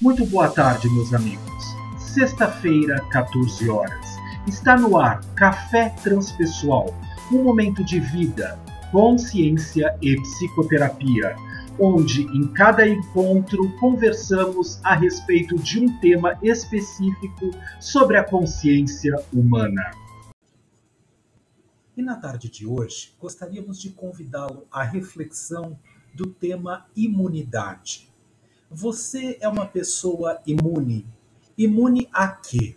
Muito boa tarde, meus amigos. Sexta-feira, 14 horas. Está no ar Café Transpessoal, um momento de vida, consciência e psicoterapia, onde em cada encontro conversamos a respeito de um tema específico sobre a consciência humana. E na tarde de hoje, gostaríamos de convidá-lo à reflexão do tema imunidade. Você é uma pessoa imune. Imune a quê?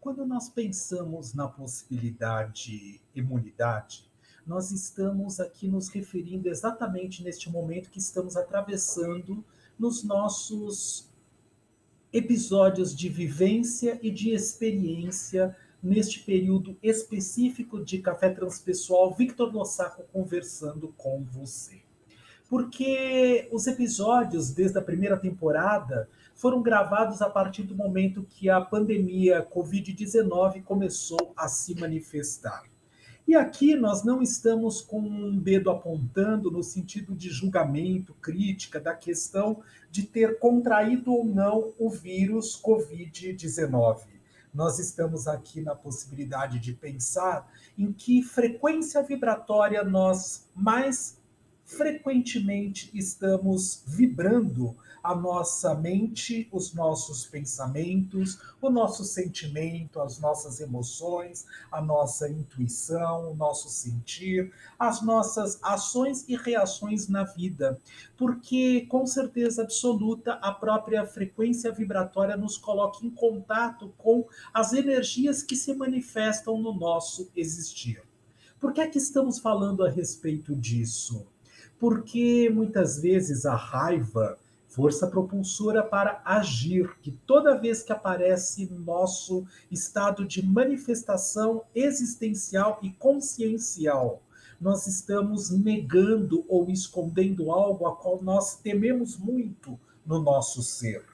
Quando nós pensamos na possibilidade imunidade, nós estamos aqui nos referindo exatamente neste momento que estamos atravessando nos nossos episódios de vivência e de experiência neste período específico de Café Transpessoal Victor Lossaco conversando com você porque os episódios desde a primeira temporada foram gravados a partir do momento que a pandemia Covid-19 começou a se manifestar. E aqui nós não estamos com um dedo apontando no sentido de julgamento, crítica da questão de ter contraído ou não o vírus Covid-19. Nós estamos aqui na possibilidade de pensar em que frequência vibratória nós mais frequentemente estamos vibrando a nossa mente, os nossos pensamentos, o nosso sentimento, as nossas emoções, a nossa intuição, o nosso sentir, as nossas ações e reações na vida. Porque, com certeza absoluta, a própria frequência vibratória nos coloca em contato com as energias que se manifestam no nosso existir. Por que é que estamos falando a respeito disso? Porque muitas vezes a raiva, força propulsora para agir, que toda vez que aparece nosso estado de manifestação existencial e consciencial, nós estamos negando ou escondendo algo a qual nós tememos muito no nosso ser.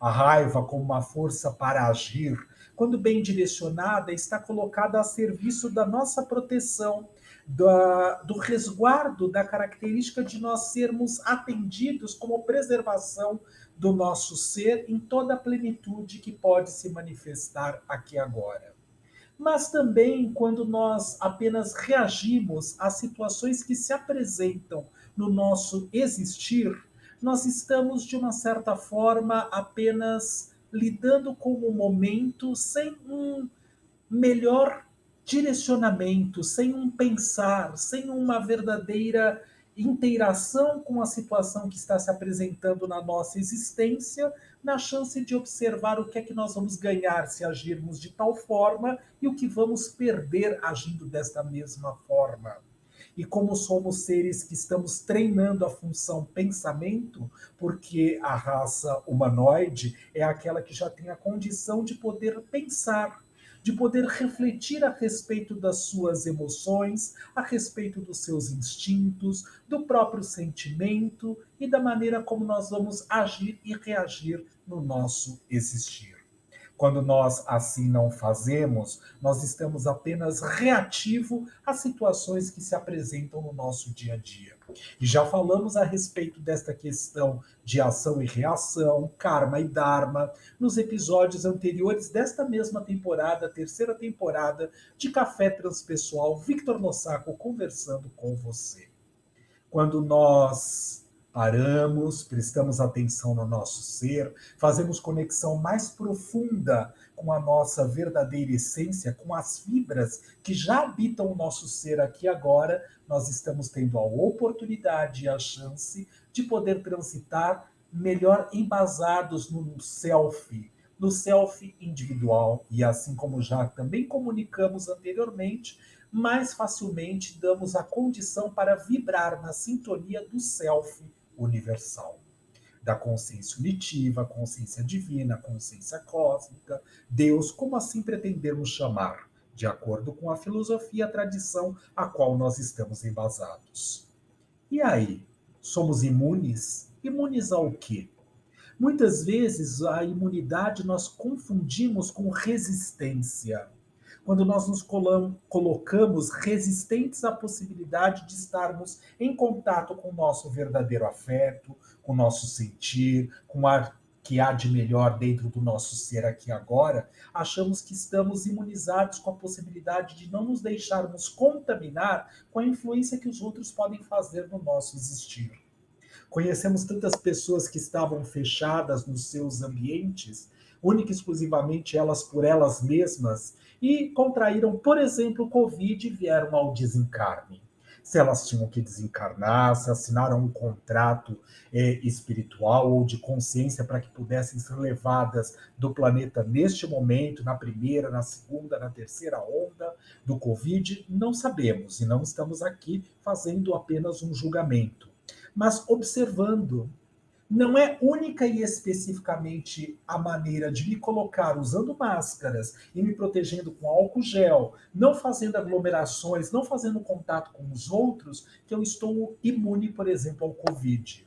A raiva, como uma força para agir, quando bem direcionada, está colocada a serviço da nossa proteção da, do resguardo da característica de nós sermos atendidos como preservação do nosso ser em toda a plenitude que pode se manifestar aqui agora. Mas também quando nós apenas reagimos às situações que se apresentam no nosso existir, nós estamos, de uma certa forma, apenas lidando com o momento sem um melhor direcionamento, sem um pensar, sem uma verdadeira interação com a situação que está se apresentando na nossa existência, na chance de observar o que é que nós vamos ganhar se agirmos de tal forma e o que vamos perder agindo desta mesma forma. E como somos seres que estamos treinando a função pensamento, porque a raça humanoide é aquela que já tem a condição de poder pensar, de poder refletir a respeito das suas emoções, a respeito dos seus instintos, do próprio sentimento e da maneira como nós vamos agir e reagir no nosso existir. Quando nós assim não fazemos, nós estamos apenas reativo às situações que se apresentam no nosso dia a dia. E já falamos a respeito desta questão de ação e reação, karma e dharma, nos episódios anteriores desta mesma temporada, terceira temporada de Café Transpessoal, Victor Lossaco conversando com você. Quando nós paramos, prestamos atenção no nosso ser, fazemos conexão mais profunda com a nossa verdadeira essência, com as fibras que já habitam o nosso ser aqui agora, nós estamos tendo a oportunidade e a chance de poder transitar melhor embasados no self, no self individual. E assim como já também comunicamos anteriormente, mais facilmente damos a condição para vibrar na sintonia do self universal, da consciência unitiva, consciência divina, consciência cósmica, Deus, como assim pretendemos chamar, de acordo com a filosofia a tradição a qual nós estamos embasados. E aí, somos imunes? Imunes ao quê? Muitas vezes a imunidade nós confundimos com resistência. Quando nós nos colocamos resistentes à possibilidade de estarmos em contato com o nosso verdadeiro afeto, com o nosso sentir, com a que há de melhor dentro do nosso ser aqui agora, achamos que estamos imunizados com a possibilidade de não nos deixarmos contaminar com a influência que os outros podem fazer no nosso existir. Conhecemos tantas pessoas que estavam fechadas nos seus ambientes, única e exclusivamente elas por elas mesmas, e contraíram, por exemplo, o Covid e vieram ao desencarne. Se elas tinham que desencarnar, se assinaram um contrato é, espiritual ou de consciência para que pudessem ser levadas do planeta neste momento, na primeira, na segunda, na terceira onda do Covid, não sabemos e não estamos aqui fazendo apenas um julgamento, mas observando não é única e especificamente a maneira de me colocar usando máscaras e me protegendo com álcool gel, não fazendo aglomerações, não fazendo contato com os outros, que eu estou imune, por exemplo, ao Covid.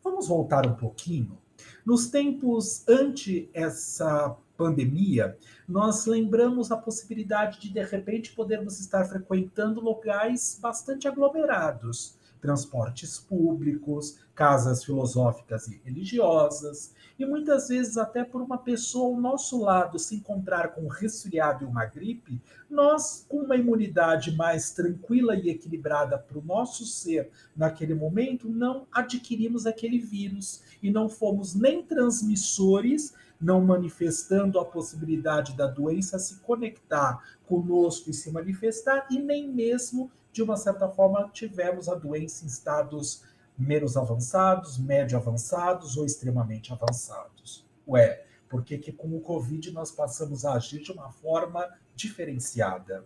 Vamos voltar um pouquinho. Nos tempos ante essa pandemia, nós lembramos a possibilidade de, de repente, podermos estar frequentando locais bastante aglomerados transportes públicos, casas filosóficas e religiosas, e muitas vezes até por uma pessoa ao nosso lado se encontrar com um resfriado e uma gripe, nós, com uma imunidade mais tranquila e equilibrada para o nosso ser naquele momento, não adquirimos aquele vírus e não fomos nem transmissores não manifestando a possibilidade da doença se conectar conosco e se manifestar, e nem mesmo de uma certa forma, tivemos a doença em estados menos avançados, médio avançados ou extremamente avançados. Ué, por que, que com o Covid nós passamos a agir de uma forma diferenciada?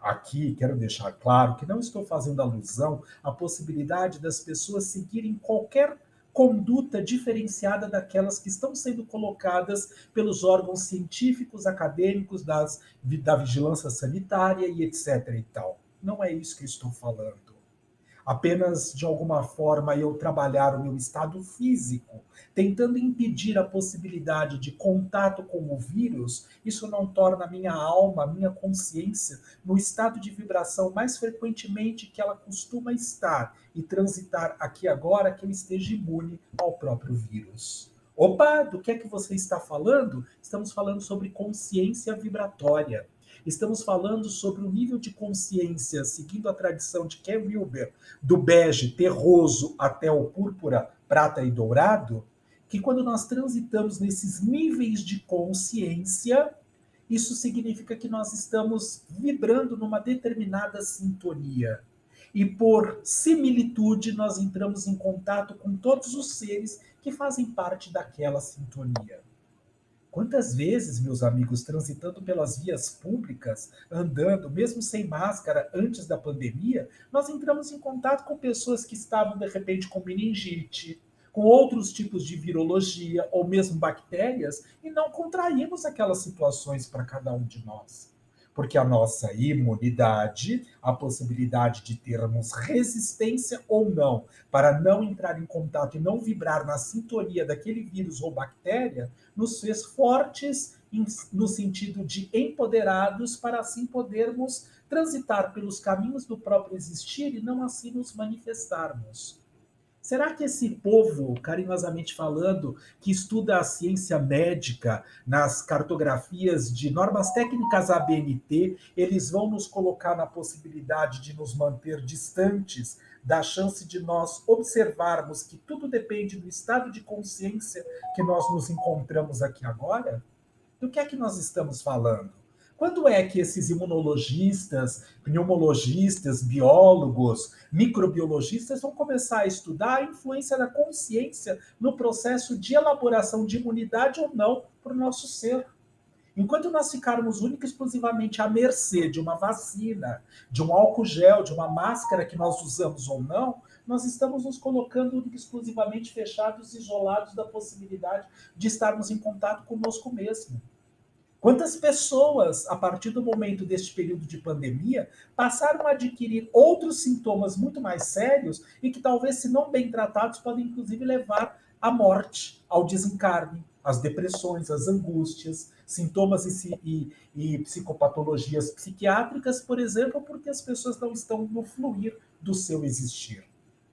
Aqui quero deixar claro que não estou fazendo alusão à possibilidade das pessoas seguirem qualquer conduta diferenciada daquelas que estão sendo colocadas pelos órgãos científicos, acadêmicos, das, da vigilância sanitária e etc. e tal. Não é isso que estou falando. Apenas, de alguma forma, eu trabalhar o meu estado físico, tentando impedir a possibilidade de contato com o vírus, isso não torna a minha alma, a minha consciência, no estado de vibração mais frequentemente que ela costuma estar e transitar aqui agora, que eu esteja imune ao próprio vírus. Opa, do que é que você está falando? Estamos falando sobre consciência vibratória. Estamos falando sobre o nível de consciência, seguindo a tradição de Ken Wilber, do bege terroso até o púrpura, prata e dourado, que quando nós transitamos nesses níveis de consciência, isso significa que nós estamos vibrando numa determinada sintonia. E por similitude, nós entramos em contato com todos os seres que fazem parte daquela sintonia. Quantas vezes, meus amigos, transitando pelas vias públicas, andando, mesmo sem máscara, antes da pandemia, nós entramos em contato com pessoas que estavam, de repente, com meningite, com outros tipos de virologia ou mesmo bactérias, e não contraímos aquelas situações para cada um de nós porque a nossa imunidade, a possibilidade de termos resistência ou não, para não entrar em contato e não vibrar na sintonia daquele vírus ou bactéria, nos fez fortes no sentido de empoderados para assim podermos transitar pelos caminhos do próprio existir e não assim nos manifestarmos. Será que esse povo, carinhosamente falando, que estuda a ciência médica nas cartografias de normas técnicas ABNT, eles vão nos colocar na possibilidade de nos manter distantes da chance de nós observarmos que tudo depende do estado de consciência que nós nos encontramos aqui agora? Do que é que nós estamos falando? Quando é que esses imunologistas, pneumologistas, biólogos, microbiologistas vão começar a estudar a influência da consciência no processo de elaboração de imunidade ou não para o nosso ser? Enquanto nós ficarmos única e exclusivamente à mercê de uma vacina, de um álcool gel, de uma máscara que nós usamos ou não, nós estamos nos colocando única e exclusivamente fechados, isolados da possibilidade de estarmos em contato conosco mesmo. Quantas pessoas, a partir do momento deste período de pandemia, passaram a adquirir outros sintomas muito mais sérios e que talvez, se não bem tratados, podem inclusive levar à morte, ao desencarne, as depressões, as angústias, sintomas e, e, e, psicopatologias psiquiátricas, por exemplo, porque as pessoas não estão no fluir do seu existir.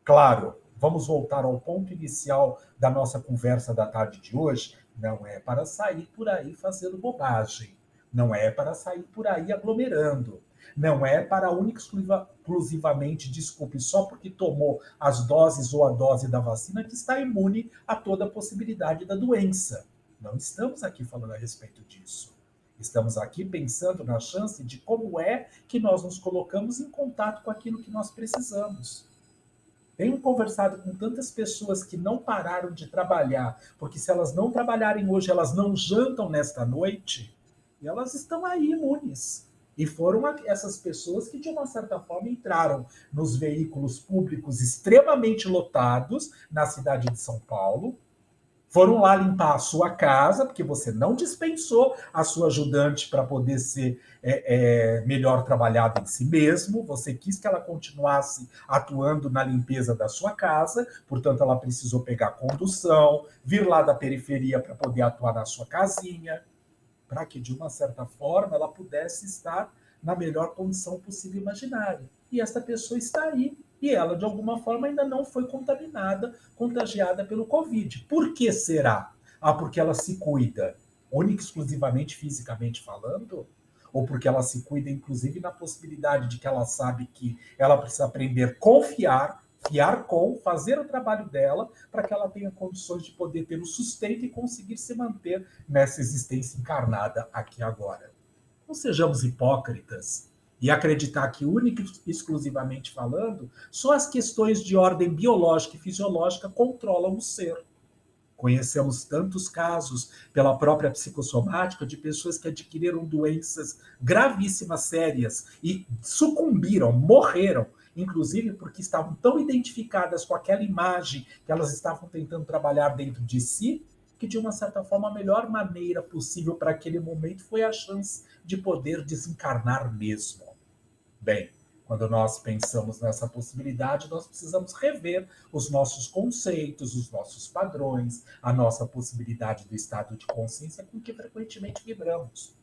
Claro, vamos voltar ao ponto inicial da nossa conversa da tarde de hoje. Não é para sair por aí fazendo bobagem. Não é para sair por aí aglomerando. Não é para única exclusivamente, desculpe, só porque tomou as doses ou a dose da vacina que está imune a toda a possibilidade da doença. Não estamos aqui falando a respeito disso. Estamos aqui pensando na chance de como é que nós nos colocamos em contato com aquilo que nós precisamos. Tenho conversado com tantas pessoas que não pararam de trabalhar, porque se elas não trabalharem hoje, elas não jantam nesta noite, e elas estão aí imunes. E foram essas pessoas que, de uma certa forma, entraram nos veículos públicos extremamente lotados na cidade de São Paulo, foram lá limpar a sua casa, porque você não dispensou a sua ajudante para poder ser é, é, melhor trabalhada em si mesmo, você quis que ela continuasse atuando na limpeza da sua casa, portanto, ela precisou pegar condução, vir lá da periferia para poder atuar na sua casinha para que, de uma certa forma, ela pudesse estar na melhor condição possível imaginária. E esta pessoa está aí, e ela, de alguma forma, ainda não foi contaminada, contagiada pelo Covid. Por que será? Ah, porque ela se cuida, única exclusivamente fisicamente falando? Ou porque ela se cuida, inclusive, na possibilidade de que ela sabe que ela precisa aprender a confiar fiar com, fazer o trabalho dela, para que ela tenha condições de poder ter o sustento e conseguir se manter nessa existência encarnada aqui agora. Não sejamos hipócritas e acreditar que, única e exclusivamente falando, só as questões de ordem biológica e fisiológica controlam o ser. Conhecemos tantos casos pela própria psicossomática de pessoas que adquiriram doenças gravíssimas, sérias e sucumbiram, morreram inclusive porque estavam tão identificadas com aquela imagem que elas estavam tentando trabalhar dentro de si, que de uma certa forma a melhor maneira possível para aquele momento foi a chance de poder desencarnar mesmo. Bem, quando nós pensamos nessa possibilidade, nós precisamos rever os nossos conceitos, os nossos padrões, a nossa possibilidade do estado de consciência com que frequentemente vibramos.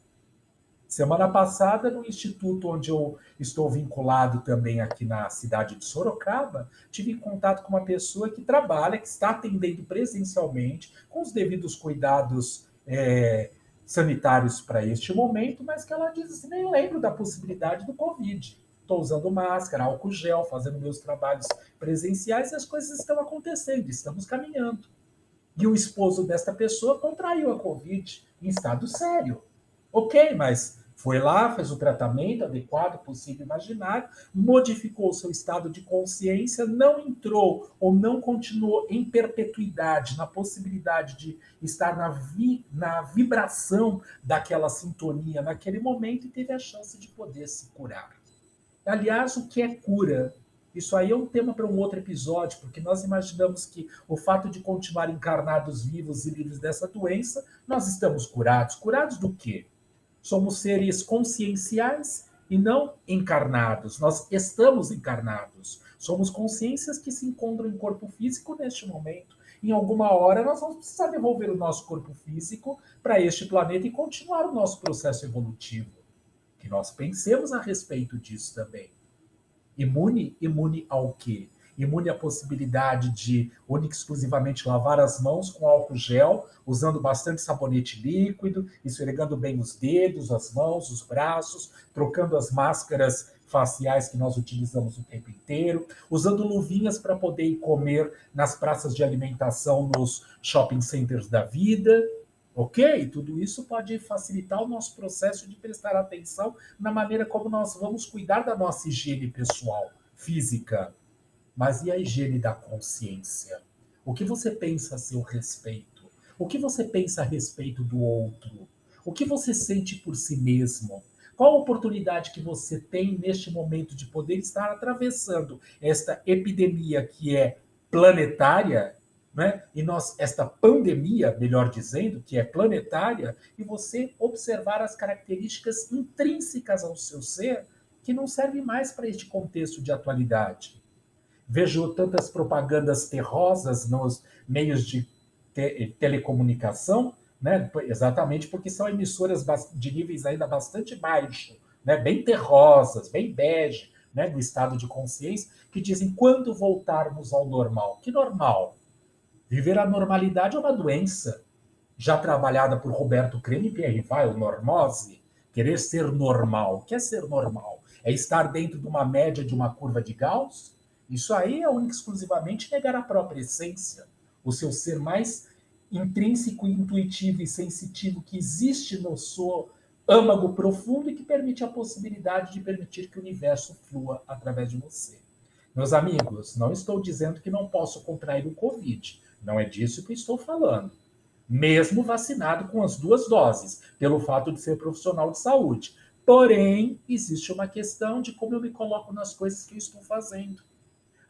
Semana passada, no instituto onde eu estou vinculado também aqui na cidade de Sorocaba, tive contato com uma pessoa que trabalha, que está atendendo presencialmente, com os devidos cuidados é, sanitários para este momento, mas que ela diz assim: nem lembro da possibilidade do Covid. Estou usando máscara, álcool gel, fazendo meus trabalhos presenciais e as coisas estão acontecendo, estamos caminhando. E o esposo desta pessoa contraiu a Covid em estado sério. Ok, mas foi lá, fez o tratamento adequado, possível, imaginário, modificou o seu estado de consciência, não entrou ou não continuou em perpetuidade, na possibilidade de estar na, vi, na vibração daquela sintonia naquele momento e teve a chance de poder se curar. Aliás, o que é cura? Isso aí é um tema para um outro episódio, porque nós imaginamos que o fato de continuar encarnados vivos e livres dessa doença, nós estamos curados. Curados do quê? Somos seres conscienciais e não encarnados. Nós estamos encarnados. Somos consciências que se encontram em corpo físico neste momento. Em alguma hora, nós vamos precisar devolver o nosso corpo físico para este planeta e continuar o nosso processo evolutivo. Que nós pensemos a respeito disso também. Imune, imune ao quê? Imune à possibilidade de única exclusivamente lavar as mãos com álcool gel, usando bastante sabonete líquido, esfregando bem os dedos, as mãos, os braços, trocando as máscaras faciais que nós utilizamos o tempo inteiro, usando luvinhas para poder comer nas praças de alimentação nos shopping centers da vida. Ok? Tudo isso pode facilitar o nosso processo de prestar atenção na maneira como nós vamos cuidar da nossa higiene pessoal, física, mas e a higiene da consciência? O que você pensa a seu respeito? O que você pensa a respeito do outro? O que você sente por si mesmo? Qual a oportunidade que você tem neste momento de poder estar atravessando esta epidemia que é planetária, né? E nós esta pandemia, melhor dizendo, que é planetária, e você observar as características intrínsecas ao seu ser que não servem mais para este contexto de atualidade. Vejo tantas propagandas terrosas nos meios de te telecomunicação, né? Exatamente porque são emissoras de níveis ainda bastante baixos, né? Bem terrosas, bem bege, né? Do estado de consciência, que dizem quando voltarmos ao normal. Que normal? Viver a normalidade é uma doença já trabalhada por Roberto Creme e Pierre Weil, normose, querer ser normal. O que é ser normal? É estar dentro de uma média de uma curva de Gauss? Isso aí é única exclusivamente negar a própria essência, o seu ser mais intrínseco, intuitivo e sensitivo que existe no seu âmago profundo e que permite a possibilidade de permitir que o universo flua através de você. Meus amigos, não estou dizendo que não posso contrair o Covid. Não é disso que estou falando. Mesmo vacinado com as duas doses, pelo fato de ser profissional de saúde. Porém, existe uma questão de como eu me coloco nas coisas que eu estou fazendo.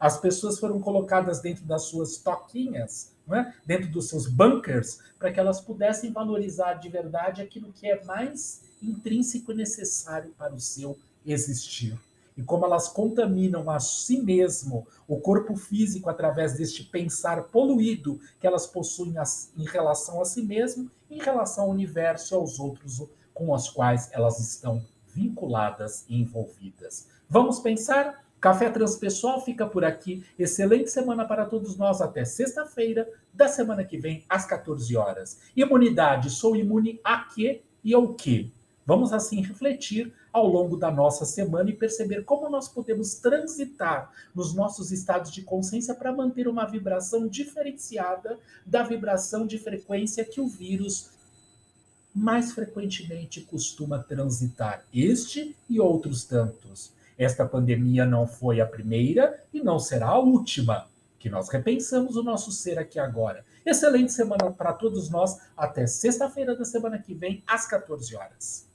As pessoas foram colocadas dentro das suas toquinhas, é? dentro dos seus bunkers, para que elas pudessem valorizar de verdade aquilo que é mais intrínseco e necessário para o seu existir. E como elas contaminam a si mesmo, o corpo físico, através deste pensar poluído que elas possuem em relação a si mesmo, em relação ao universo e aos outros com os quais elas estão vinculadas e envolvidas. Vamos pensar? Café Transpessoal fica por aqui. Excelente semana para todos nós. Até sexta-feira da semana que vem, às 14 horas. Imunidade, sou imune a quê e ao quê? Vamos assim refletir ao longo da nossa semana e perceber como nós podemos transitar nos nossos estados de consciência para manter uma vibração diferenciada da vibração de frequência que o vírus mais frequentemente costuma transitar. Este e outros tantos. Esta pandemia não foi a primeira e não será a última. Que nós repensamos o nosso ser aqui agora. Excelente semana para todos nós. Até sexta-feira da semana que vem, às 14 horas.